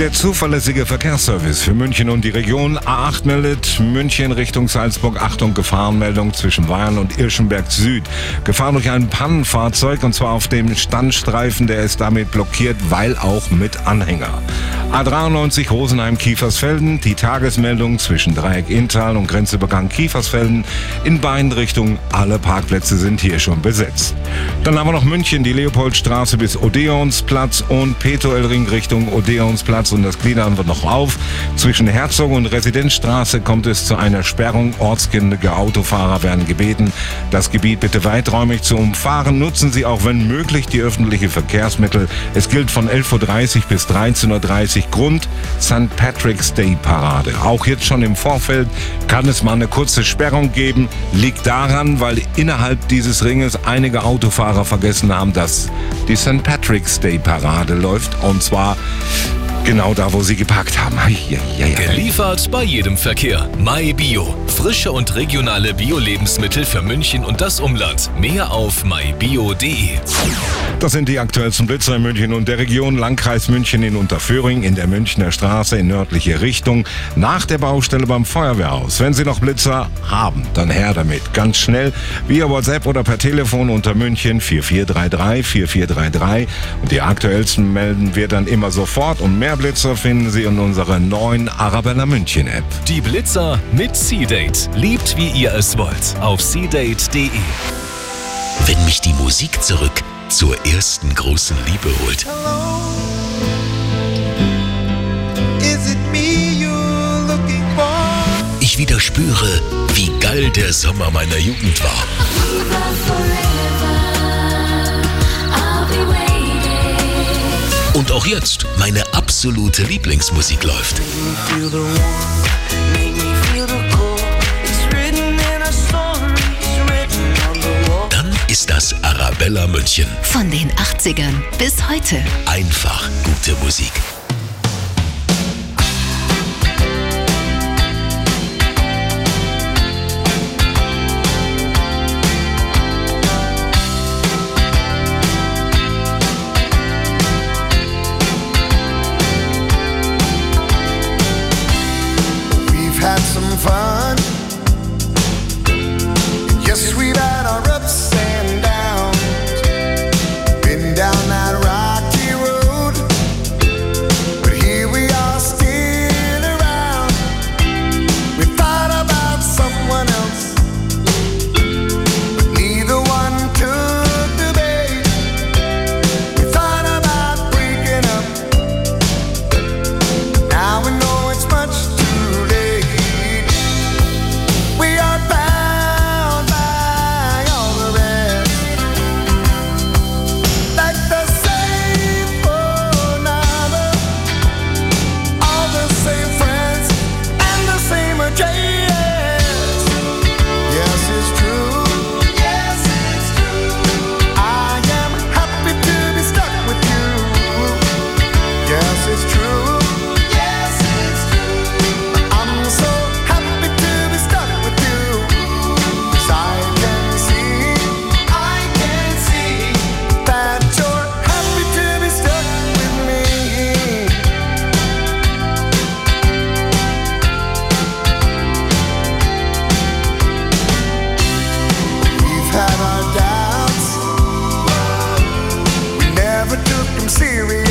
Der zuverlässige Verkehrsservice für München und die Region A8 meldet München Richtung Salzburg. Achtung, Gefahrenmeldung zwischen Weyl und Irschenberg Süd. Gefahr durch ein Pannenfahrzeug und zwar auf dem Standstreifen. Der ist damit blockiert, weil auch mit Anhänger. A93 Rosenheim-Kiefersfelden. Die Tagesmeldung zwischen Dreieck Inntal und Grenzübergang Kiefersfelden. In beiden Richtungen alle Parkplätze sind hier schon besetzt. Dann haben wir noch München, die Leopoldstraße bis Odeonsplatz und Petuelring Richtung Odeonsplatz und das gliedern wir noch auf. Zwischen Herzog und Residenzstraße kommt es zu einer Sperrung. Ortskindige Autofahrer werden gebeten, das Gebiet bitte weiträumig zu umfahren. Nutzen Sie auch wenn möglich die öffentlichen Verkehrsmittel. Es gilt von 11.30 Uhr bis 13.30 Uhr Grund St. Patrick's Day Parade. Auch jetzt schon im Vorfeld kann es mal eine kurze Sperrung geben. Liegt daran, weil innerhalb dieses Ringes einige Autofahrer vergessen haben, dass die St. Patrick's Day Parade läuft. Und zwar Genau da, wo sie geparkt haben. Ja, ja, ja. Geliefert bei jedem Verkehr. MyBio. Frische und regionale Bio-Lebensmittel für München und das Umland. Mehr auf mybio.de. Das sind die aktuellsten Blitzer in München und der Region. Landkreis München in Unterföhring in der Münchner Straße in nördliche Richtung. Nach der Baustelle beim Feuerwehrhaus. Wenn Sie noch Blitzer haben, dann her damit. Ganz schnell via WhatsApp oder per Telefon unter München 4433 4433. Und die aktuellsten melden wir dann immer sofort und mehr Mehr Blitzer finden Sie in unserer neuen Arabella München App. Die Blitzer mit C-Date. Liebt wie ihr es wollt. Auf cdate.de. Wenn mich die Musik zurück zur ersten großen Liebe holt. Ich wieder spüre, wie geil der Sommer meiner Jugend war. Auch jetzt meine absolute Lieblingsmusik läuft. Dann ist das Arabella München. Von den 80ern bis heute. Einfach gute Musik.